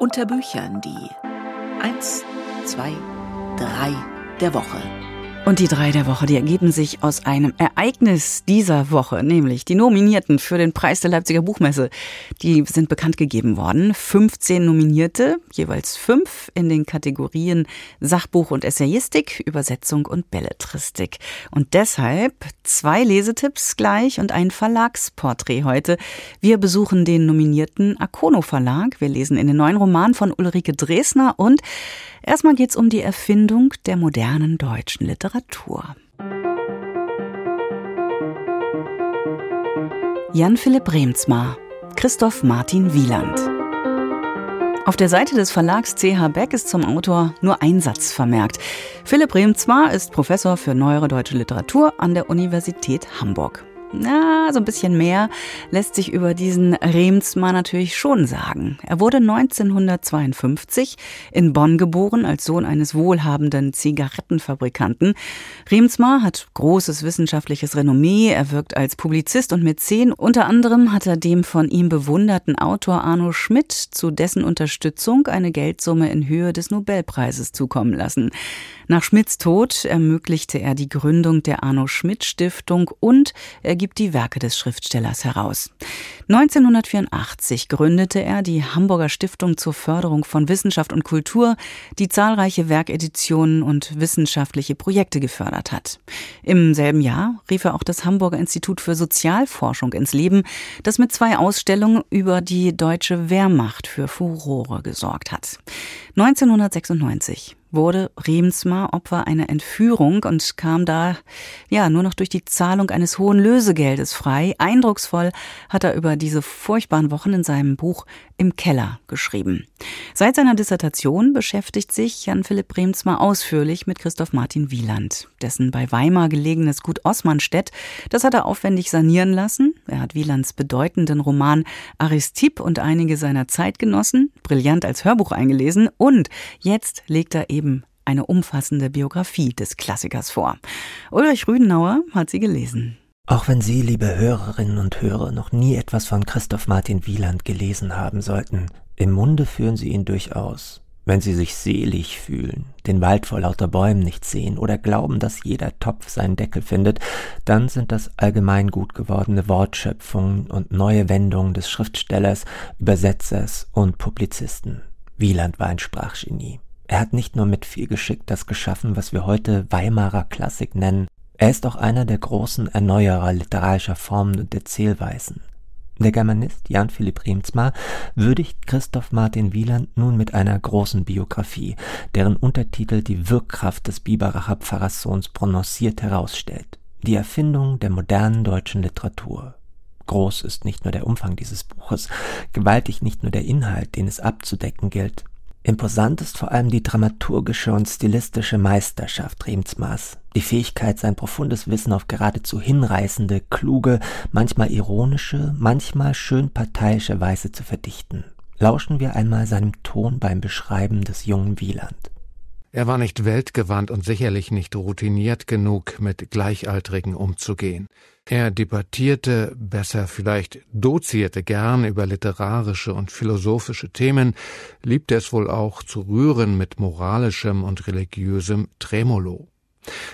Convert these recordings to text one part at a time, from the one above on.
Unter Büchern die 1, 2, 3 der Woche. Und die drei der Woche, die ergeben sich aus einem Ereignis dieser Woche, nämlich die Nominierten für den Preis der Leipziger Buchmesse. Die sind bekannt gegeben worden. 15 Nominierte, jeweils fünf in den Kategorien Sachbuch und Essayistik, Übersetzung und Belletristik. Und deshalb zwei Lesetipps gleich und ein Verlagsporträt heute. Wir besuchen den nominierten Akono Verlag. Wir lesen in den neuen Roman von Ulrike Dresner und Erstmal geht es um die Erfindung der modernen deutschen Literatur. Jan Philipp Remsmar, Christoph Martin Wieland. Auf der Seite des Verlags CH Beck ist zum Autor nur ein Satz vermerkt. Philipp Remsmar ist Professor für neuere deutsche Literatur an der Universität Hamburg. Na, so ein bisschen mehr lässt sich über diesen Remsmar natürlich schon sagen. Er wurde 1952 in Bonn geboren als Sohn eines wohlhabenden Zigarettenfabrikanten. Remsmar hat großes wissenschaftliches Renommee. Er wirkt als Publizist und Mäzen. Unter anderem hat er dem von ihm bewunderten Autor Arno Schmidt zu dessen Unterstützung eine Geldsumme in Höhe des Nobelpreises zukommen lassen. Nach Schmidts Tod ermöglichte er die Gründung der Arno Schmidt Stiftung und er gibt die Werke des Schriftstellers heraus. 1984 gründete er die Hamburger Stiftung zur Förderung von Wissenschaft und Kultur, die zahlreiche Werkeditionen und wissenschaftliche Projekte gefördert hat. Im selben Jahr rief er auch das Hamburger Institut für Sozialforschung ins Leben, das mit zwei Ausstellungen über die deutsche Wehrmacht für Furore gesorgt hat. 1996 wurde Remsmar Opfer einer Entführung und kam da ja nur noch durch die Zahlung eines hohen Lösegeldes frei. Eindrucksvoll hat er über diese furchtbaren Wochen in seinem Buch Im Keller geschrieben. Seit seiner Dissertation beschäftigt sich Jan-Philipp Remsmar ausführlich mit Christoph Martin Wieland. Dessen bei Weimar gelegenes Gut Osmanstedt, das hat er aufwendig sanieren lassen. Er hat Wielands bedeutenden Roman Aristipp und einige seiner Zeitgenossen brillant als Hörbuch eingelesen und jetzt legt er eben eben eine umfassende Biografie des Klassikers vor. Ulrich Rüdenauer hat sie gelesen. Auch wenn Sie, liebe Hörerinnen und Hörer, noch nie etwas von Christoph Martin Wieland gelesen haben sollten, im Munde führen Sie ihn durchaus. Wenn Sie sich selig fühlen, den Wald vor lauter Bäumen nicht sehen oder glauben, dass jeder Topf seinen Deckel findet, dann sind das allgemein gut gewordene Wortschöpfungen und neue Wendungen des Schriftstellers, Übersetzers und Publizisten. Wieland war ein Sprachgenie. Er hat nicht nur mit viel Geschick das geschaffen, was wir heute Weimarer Klassik nennen, er ist auch einer der großen Erneuerer literarischer Formen und Erzählweisen. Der Germanist Jan Philipp Riemsmar würdigt Christoph Martin Wieland nun mit einer großen Biografie, deren Untertitel die Wirkkraft des Biberacher Pfarrerssohns prononciert herausstellt. Die Erfindung der modernen deutschen Literatur. Groß ist nicht nur der Umfang dieses Buches, gewaltig nicht nur der Inhalt, den es abzudecken gilt, Imposant ist vor allem die dramaturgische und stilistische Meisterschaft Riemsmars, die Fähigkeit, sein profundes Wissen auf geradezu hinreißende, kluge, manchmal ironische, manchmal schön parteiische Weise zu verdichten. Lauschen wir einmal seinem Ton beim Beschreiben des jungen Wieland. Er war nicht weltgewandt und sicherlich nicht routiniert genug, mit Gleichaltrigen umzugehen. Er debattierte, besser vielleicht dozierte gern über literarische und philosophische Themen, liebte es wohl auch zu rühren mit moralischem und religiösem Tremolo.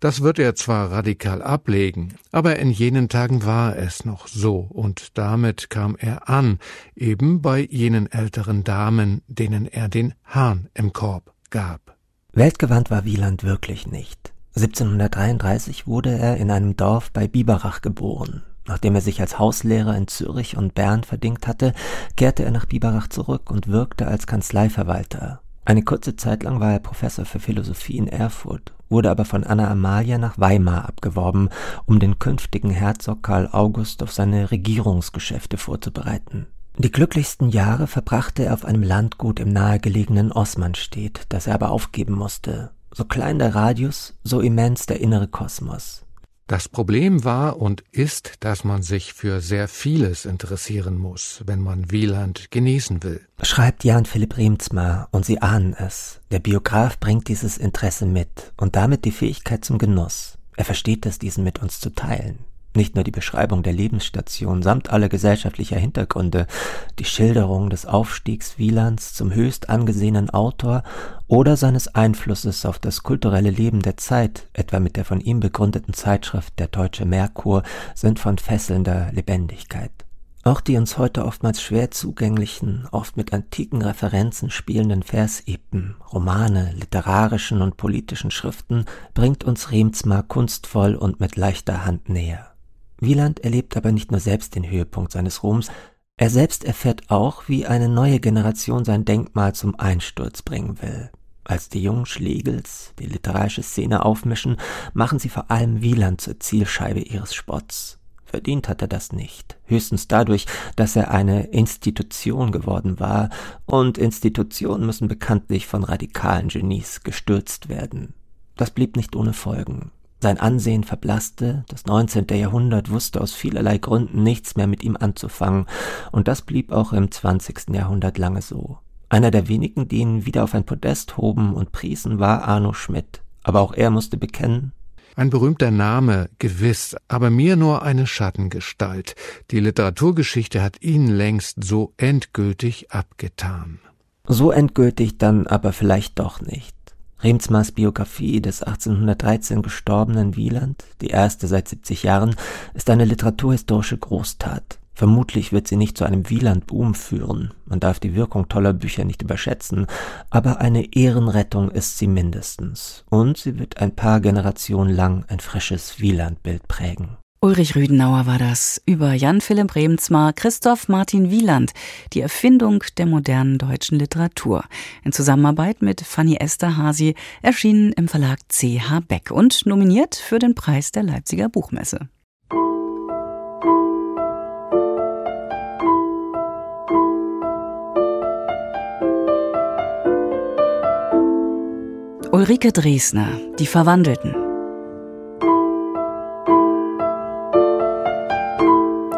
Das wird er zwar radikal ablegen, aber in jenen Tagen war es noch so, und damit kam er an, eben bei jenen älteren Damen, denen er den Hahn im Korb gab. Weltgewandt war Wieland wirklich nicht. 1733 wurde er in einem Dorf bei Biberach geboren. Nachdem er sich als Hauslehrer in Zürich und Bern verdingt hatte, kehrte er nach Biberach zurück und wirkte als Kanzleiverwalter. Eine kurze Zeit lang war er Professor für Philosophie in Erfurt, wurde aber von Anna Amalia nach Weimar abgeworben, um den künftigen Herzog Karl August auf seine Regierungsgeschäfte vorzubereiten. Die glücklichsten Jahre verbrachte er auf einem Landgut im nahegelegenen Osmanstedt, das er aber aufgeben musste. So klein der Radius, so immens der innere Kosmos. Das Problem war und ist, dass man sich für sehr vieles interessieren muss, wenn man Wieland genießen will. Schreibt Jan Philipp Riemzmar, und Sie ahnen es. Der Biograf bringt dieses Interesse mit und damit die Fähigkeit zum Genuss. Er versteht es, diesen mit uns zu teilen. Nicht nur die Beschreibung der Lebensstation samt aller gesellschaftlicher Hintergründe, die Schilderung des Aufstiegs Wielands zum höchst angesehenen Autor oder seines Einflusses auf das kulturelle Leben der Zeit, etwa mit der von ihm begründeten Zeitschrift Der Deutsche Merkur, sind von fesselnder Lebendigkeit. Auch die uns heute oftmals schwer zugänglichen, oft mit antiken Referenzen spielenden Versepen, Romane, literarischen und politischen Schriften bringt uns Remsmar kunstvoll und mit leichter Hand näher. Wieland erlebt aber nicht nur selbst den Höhepunkt seines Ruhms, er selbst erfährt auch, wie eine neue Generation sein Denkmal zum Einsturz bringen will. Als die jungen Schlegels die literarische Szene aufmischen, machen sie vor allem Wieland zur Zielscheibe ihres Spotts. Verdient hat er das nicht, höchstens dadurch, dass er eine Institution geworden war, und Institutionen müssen bekanntlich von radikalen Genies gestürzt werden. Das blieb nicht ohne Folgen. Sein Ansehen verblasste, das 19. Jahrhundert wusste aus vielerlei Gründen nichts mehr mit ihm anzufangen, und das blieb auch im 20. Jahrhundert lange so. Einer der wenigen, die ihn wieder auf ein Podest hoben und priesen, war Arno Schmidt, aber auch er musste bekennen, ein berühmter Name, gewiss, aber mir nur eine Schattengestalt. Die Literaturgeschichte hat ihn längst so endgültig abgetan. So endgültig dann aber vielleicht doch nicht. Remsmars Biografie des 1813 gestorbenen Wieland, die erste seit 70 Jahren, ist eine literaturhistorische Großtat. Vermutlich wird sie nicht zu einem Wieland-Boom führen, man darf die Wirkung toller Bücher nicht überschätzen, aber eine Ehrenrettung ist sie mindestens, und sie wird ein paar Generationen lang ein frisches Wieland-Bild prägen. Ulrich Rüdenauer war das über Jan Philipp Remsmar, Christoph Martin Wieland, die Erfindung der modernen deutschen Literatur. In Zusammenarbeit mit Fanny Esterhasi erschienen im Verlag CH Beck und nominiert für den Preis der Leipziger Buchmesse. Ulrike Dresner, Die Verwandelten.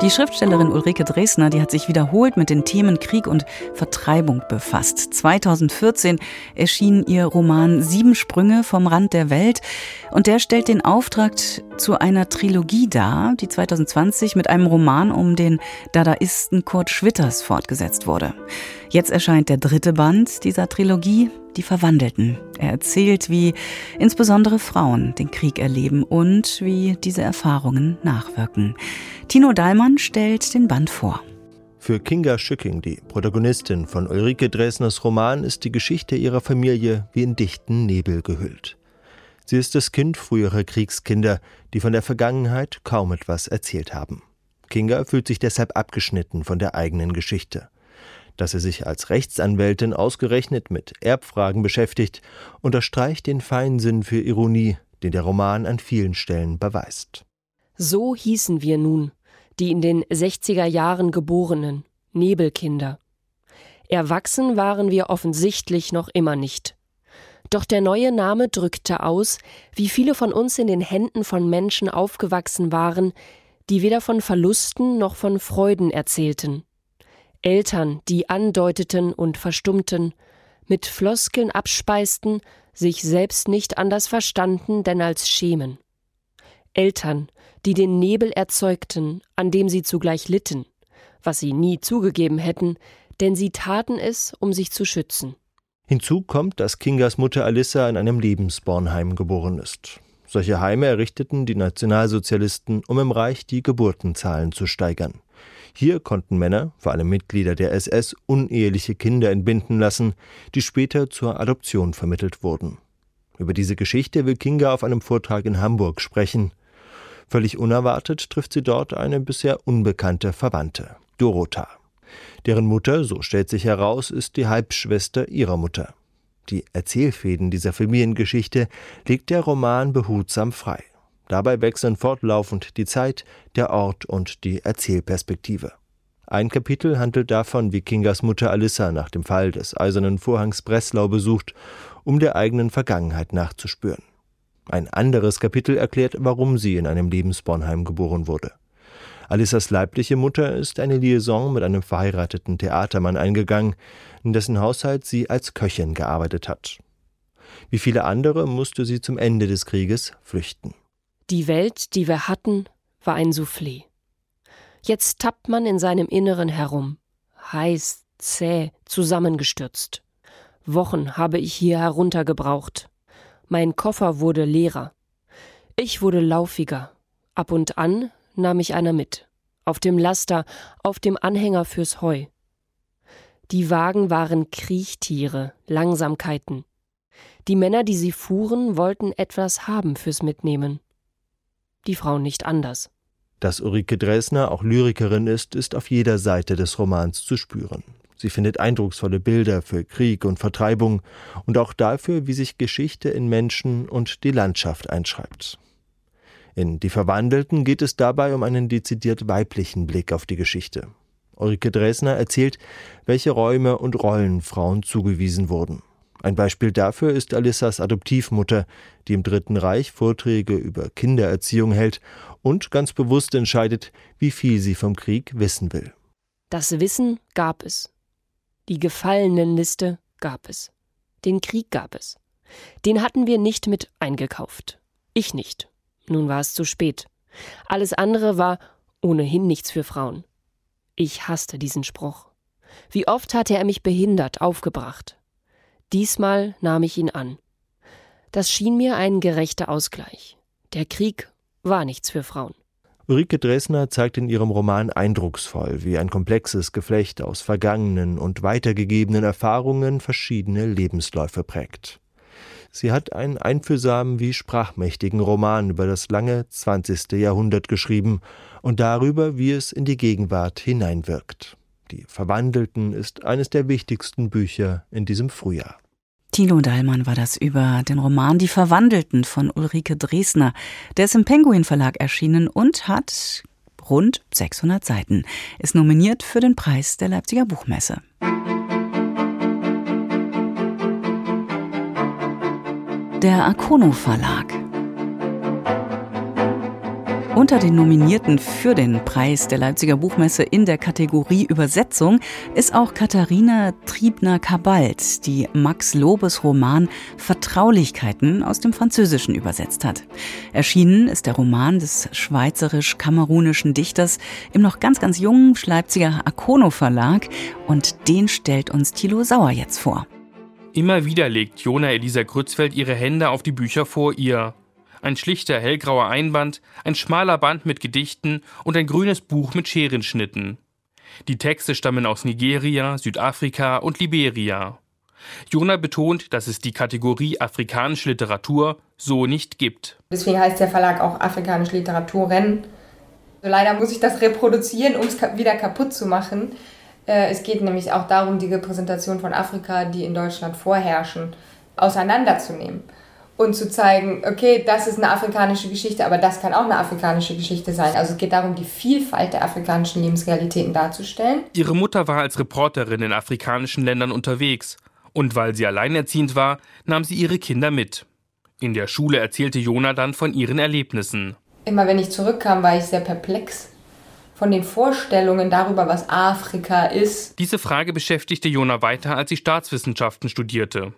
Die Schriftstellerin Ulrike Dresner, die hat sich wiederholt mit den Themen Krieg und Vertreibung befasst. 2014 erschien ihr Roman Sieben Sprünge vom Rand der Welt und der stellt den Auftrag zu einer Trilogie dar, die 2020 mit einem Roman um den Dadaisten Kurt Schwitters fortgesetzt wurde. Jetzt erscheint der dritte Band dieser Trilogie, die Verwandelten. Er erzählt, wie insbesondere Frauen den Krieg erleben und wie diese Erfahrungen nachwirken. Tino Dahlmann stellt den Band vor. Für Kinga Schücking, die Protagonistin von Ulrike Dresners Roman, ist die Geschichte ihrer Familie wie in dichten Nebel gehüllt. Sie ist das Kind früherer Kriegskinder, die von der Vergangenheit kaum etwas erzählt haben. Kinga fühlt sich deshalb abgeschnitten von der eigenen Geschichte dass er sich als Rechtsanwältin ausgerechnet mit Erbfragen beschäftigt, unterstreicht den Feinsinn für Ironie, den der Roman an vielen Stellen beweist. So hießen wir nun, die in den 60er Jahren geborenen Nebelkinder. Erwachsen waren wir offensichtlich noch immer nicht. Doch der neue Name drückte aus, wie viele von uns in den Händen von Menschen aufgewachsen waren, die weder von Verlusten noch von Freuden erzählten. Eltern, die andeuteten und verstummten, mit Floskeln abspeisten, sich selbst nicht anders verstanden denn als schämen. Eltern, die den Nebel erzeugten, an dem sie zugleich litten, was sie nie zugegeben hätten, denn sie taten es, um sich zu schützen. Hinzu kommt, dass Kingas Mutter Alissa in einem Lebensbornheim geboren ist. Solche Heime errichteten die Nationalsozialisten, um im Reich die Geburtenzahlen zu steigern. Hier konnten Männer, vor allem Mitglieder der SS, uneheliche Kinder entbinden lassen, die später zur Adoption vermittelt wurden. Über diese Geschichte will Kinga auf einem Vortrag in Hamburg sprechen. Völlig unerwartet trifft sie dort eine bisher unbekannte Verwandte, Dorota. Deren Mutter, so stellt sich heraus, ist die Halbschwester ihrer Mutter. Die Erzählfäden dieser Familiengeschichte legt der Roman behutsam frei. Dabei wechseln fortlaufend die Zeit, der Ort und die Erzählperspektive. Ein Kapitel handelt davon, wie Kingas Mutter Alissa nach dem Fall des Eisernen Vorhangs Breslau besucht, um der eigenen Vergangenheit nachzuspüren. Ein anderes Kapitel erklärt, warum sie in einem Lebensbornheim geboren wurde. Alissas leibliche Mutter ist eine Liaison mit einem verheirateten Theatermann eingegangen, in dessen Haushalt sie als Köchin gearbeitet hat. Wie viele andere musste sie zum Ende des Krieges flüchten. Die Welt, die wir hatten, war ein Soufflé. Jetzt tappt man in seinem Inneren herum, heiß, zäh, zusammengestürzt. Wochen habe ich hier heruntergebraucht. Mein Koffer wurde leerer. Ich wurde laufiger. Ab und an nahm ich einer mit. Auf dem Laster, auf dem Anhänger fürs Heu. Die Wagen waren Kriechtiere, Langsamkeiten. Die Männer, die sie fuhren, wollten etwas haben fürs Mitnehmen. Die Frauen nicht anders. Dass Ulrike Dresner auch Lyrikerin ist, ist auf jeder Seite des Romans zu spüren. Sie findet eindrucksvolle Bilder für Krieg und Vertreibung und auch dafür, wie sich Geschichte in Menschen und die Landschaft einschreibt. In Die Verwandelten geht es dabei um einen dezidiert weiblichen Blick auf die Geschichte. Ulrike Dresner erzählt, welche Räume und Rollen Frauen zugewiesen wurden. Ein Beispiel dafür ist Alissas Adoptivmutter, die im Dritten Reich Vorträge über Kindererziehung hält und ganz bewusst entscheidet, wie viel sie vom Krieg wissen will. Das Wissen gab es. Die Gefallenenliste gab es. Den Krieg gab es. Den hatten wir nicht mit eingekauft. Ich nicht. Nun war es zu spät. Alles andere war ohnehin nichts für Frauen. Ich hasste diesen Spruch. Wie oft hatte er mich behindert, aufgebracht. Diesmal nahm ich ihn an. Das schien mir ein gerechter Ausgleich. Der Krieg war nichts für Frauen. Ulrike Dresner zeigt in ihrem Roman eindrucksvoll, wie ein komplexes Geflecht aus vergangenen und weitergegebenen Erfahrungen verschiedene Lebensläufe prägt. Sie hat einen einfühlsamen wie sprachmächtigen Roman über das lange 20. Jahrhundert geschrieben und darüber, wie es in die Gegenwart hineinwirkt. Die Verwandelten ist eines der wichtigsten Bücher in diesem Frühjahr. Tilo Dallmann war das über den Roman Die Verwandelten von Ulrike Dresner. Der ist im Penguin Verlag erschienen und hat rund 600 Seiten. Ist nominiert für den Preis der Leipziger Buchmesse. Der Akono Verlag unter den Nominierten für den Preis der Leipziger Buchmesse in der Kategorie Übersetzung ist auch Katharina Triebner-Kabalt, die Max Lobes Roman Vertraulichkeiten aus dem Französischen übersetzt hat. Erschienen ist der Roman des schweizerisch-kamerunischen Dichters im noch ganz, ganz jungen Leipziger Akono Verlag und den stellt uns Thilo Sauer jetzt vor. Immer wieder legt Jona Elisa Grützfeld ihre Hände auf die Bücher vor ihr ein schlichter hellgrauer Einband, ein schmaler Band mit Gedichten und ein grünes Buch mit Scherenschnitten. Die Texte stammen aus Nigeria, Südafrika und Liberia. Jona betont, dass es die Kategorie afrikanische Literatur so nicht gibt. Deswegen heißt der Verlag auch afrikanische Literaturen. Leider muss ich das reproduzieren, um es wieder kaputt zu machen. Äh, es geht nämlich auch darum, die Repräsentation von Afrika, die in Deutschland vorherrschen, auseinanderzunehmen und zu zeigen, okay, das ist eine afrikanische Geschichte, aber das kann auch eine afrikanische Geschichte sein. Also es geht darum, die Vielfalt der afrikanischen Lebensrealitäten darzustellen. Ihre Mutter war als Reporterin in afrikanischen Ländern unterwegs und weil sie alleinerziehend war, nahm sie ihre Kinder mit. In der Schule erzählte Jona dann von ihren Erlebnissen. Immer wenn ich zurückkam, war ich sehr perplex von den Vorstellungen darüber, was Afrika ist. Diese Frage beschäftigte Jona weiter, als sie Staatswissenschaften studierte.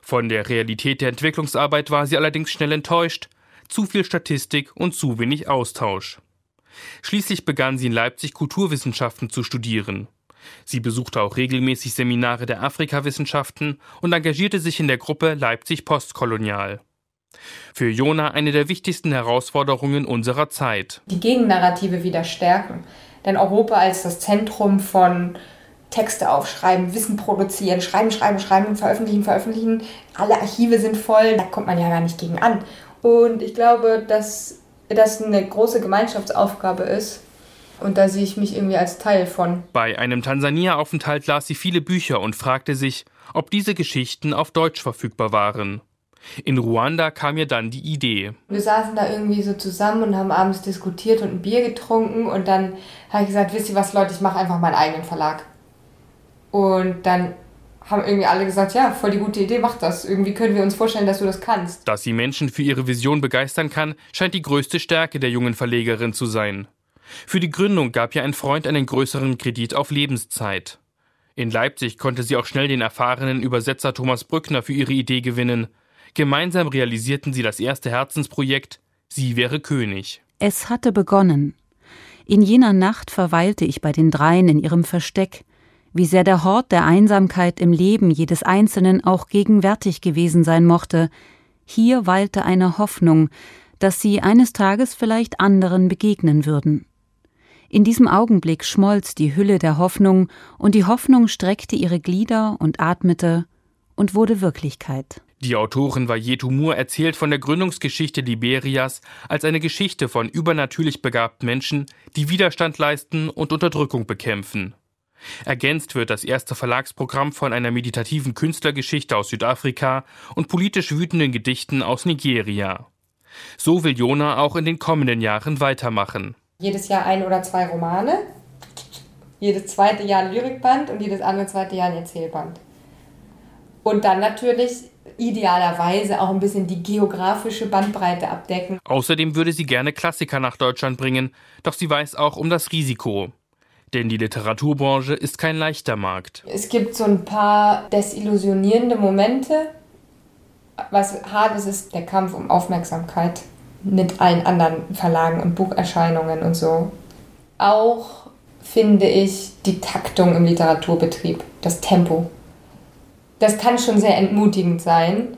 Von der Realität der Entwicklungsarbeit war sie allerdings schnell enttäuscht. Zu viel Statistik und zu wenig Austausch. Schließlich begann sie in Leipzig Kulturwissenschaften zu studieren. Sie besuchte auch regelmäßig Seminare der Afrikawissenschaften und engagierte sich in der Gruppe Leipzig Postkolonial. Für Jona eine der wichtigsten Herausforderungen unserer Zeit. Die Gegennarrative wieder stärken. Denn Europa als das Zentrum von Texte aufschreiben, Wissen produzieren, schreiben, schreiben, schreiben, veröffentlichen, veröffentlichen. Alle Archive sind voll, da kommt man ja gar nicht gegen an. Und ich glaube, dass das eine große Gemeinschaftsaufgabe ist. Und da sehe ich mich irgendwie als Teil von. Bei einem Tansania-Aufenthalt las sie viele Bücher und fragte sich, ob diese Geschichten auf Deutsch verfügbar waren. In Ruanda kam ihr dann die Idee. Wir saßen da irgendwie so zusammen und haben abends diskutiert und ein Bier getrunken und dann habe ich gesagt, wisst ihr was Leute, ich mache einfach meinen eigenen Verlag. Und dann haben irgendwie alle gesagt, ja, voll die gute Idee, mach das. Irgendwie können wir uns vorstellen, dass du das kannst. Dass sie Menschen für ihre Vision begeistern kann, scheint die größte Stärke der jungen Verlegerin zu sein. Für die Gründung gab ihr ein Freund einen größeren Kredit auf Lebenszeit. In Leipzig konnte sie auch schnell den erfahrenen Übersetzer Thomas Brückner für ihre Idee gewinnen. Gemeinsam realisierten sie das erste Herzensprojekt Sie wäre König. Es hatte begonnen. In jener Nacht verweilte ich bei den dreien in ihrem Versteck, wie sehr der Hort der Einsamkeit im Leben jedes Einzelnen auch gegenwärtig gewesen sein mochte, hier weilte eine Hoffnung, dass sie eines Tages vielleicht anderen begegnen würden. In diesem Augenblick schmolz die Hülle der Hoffnung, und die Hoffnung streckte ihre Glieder und atmete und wurde Wirklichkeit. Die Autorin Vayetu Moore erzählt von der Gründungsgeschichte Liberias als eine Geschichte von übernatürlich begabten Menschen, die Widerstand leisten und Unterdrückung bekämpfen. Ergänzt wird das erste Verlagsprogramm von einer meditativen Künstlergeschichte aus Südafrika und politisch wütenden Gedichten aus Nigeria. So will Jona auch in den kommenden Jahren weitermachen. Jedes Jahr ein oder zwei Romane, jedes zweite Jahr ein Lyrikband und jedes andere zweite Jahr ein Erzählband. Und dann natürlich idealerweise auch ein bisschen die geografische Bandbreite abdecken. Außerdem würde sie gerne Klassiker nach Deutschland bringen, doch sie weiß auch um das Risiko. Denn die Literaturbranche ist kein leichter Markt. Es gibt so ein paar desillusionierende Momente. Was hart ist, ist der Kampf um Aufmerksamkeit mit allen anderen Verlagen und Bucherscheinungen und so. Auch finde ich die Taktung im Literaturbetrieb, das Tempo. Das kann schon sehr entmutigend sein,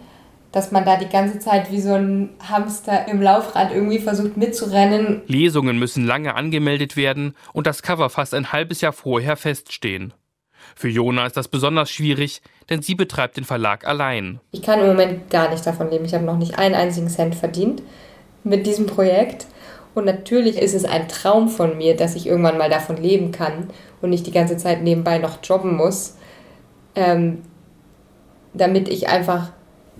dass man da die ganze Zeit wie so ein Hamster im Laufrad irgendwie versucht mitzurennen. Lesungen müssen lange angemeldet werden und das Cover fast ein halbes Jahr vorher feststehen. Für Jona ist das besonders schwierig, denn sie betreibt den Verlag allein. Ich kann im Moment gar nicht davon leben. Ich habe noch nicht einen einzigen Cent verdient mit diesem Projekt. Und natürlich ist es ein Traum von mir, dass ich irgendwann mal davon leben kann und nicht die ganze Zeit nebenbei noch jobben muss, ähm, damit ich einfach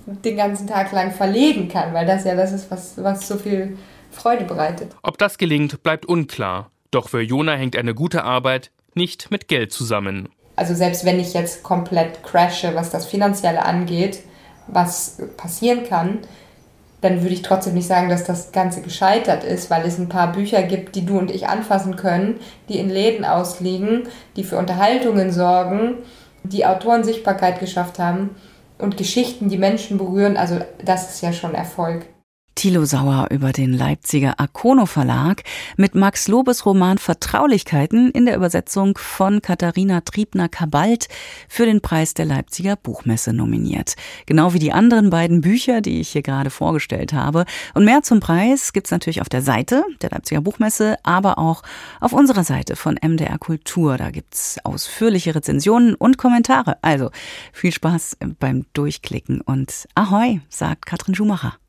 den ganzen Tag lang verlegen kann, weil das ja das ist, was, was so viel Freude bereitet. Ob das gelingt, bleibt unklar. Doch für Jona hängt eine gute Arbeit nicht mit Geld zusammen. Also selbst wenn ich jetzt komplett crashe, was das Finanzielle angeht, was passieren kann, dann würde ich trotzdem nicht sagen, dass das Ganze gescheitert ist, weil es ein paar Bücher gibt, die du und ich anfassen können, die in Läden ausliegen, die für Unterhaltungen sorgen, die Autoren Sichtbarkeit geschafft haben und Geschichten, die Menschen berühren. Also das ist ja schon Erfolg. Thilo Sauer über den Leipziger Akono Verlag mit Max Lobes Roman Vertraulichkeiten in der Übersetzung von Katharina Triebner-Kabalt für den Preis der Leipziger Buchmesse nominiert. Genau wie die anderen beiden Bücher, die ich hier gerade vorgestellt habe. Und mehr zum Preis gibt's natürlich auf der Seite der Leipziger Buchmesse, aber auch auf unserer Seite von MDR Kultur. Da gibt's ausführliche Rezensionen und Kommentare. Also viel Spaß beim Durchklicken und Ahoi, sagt Katrin Schumacher.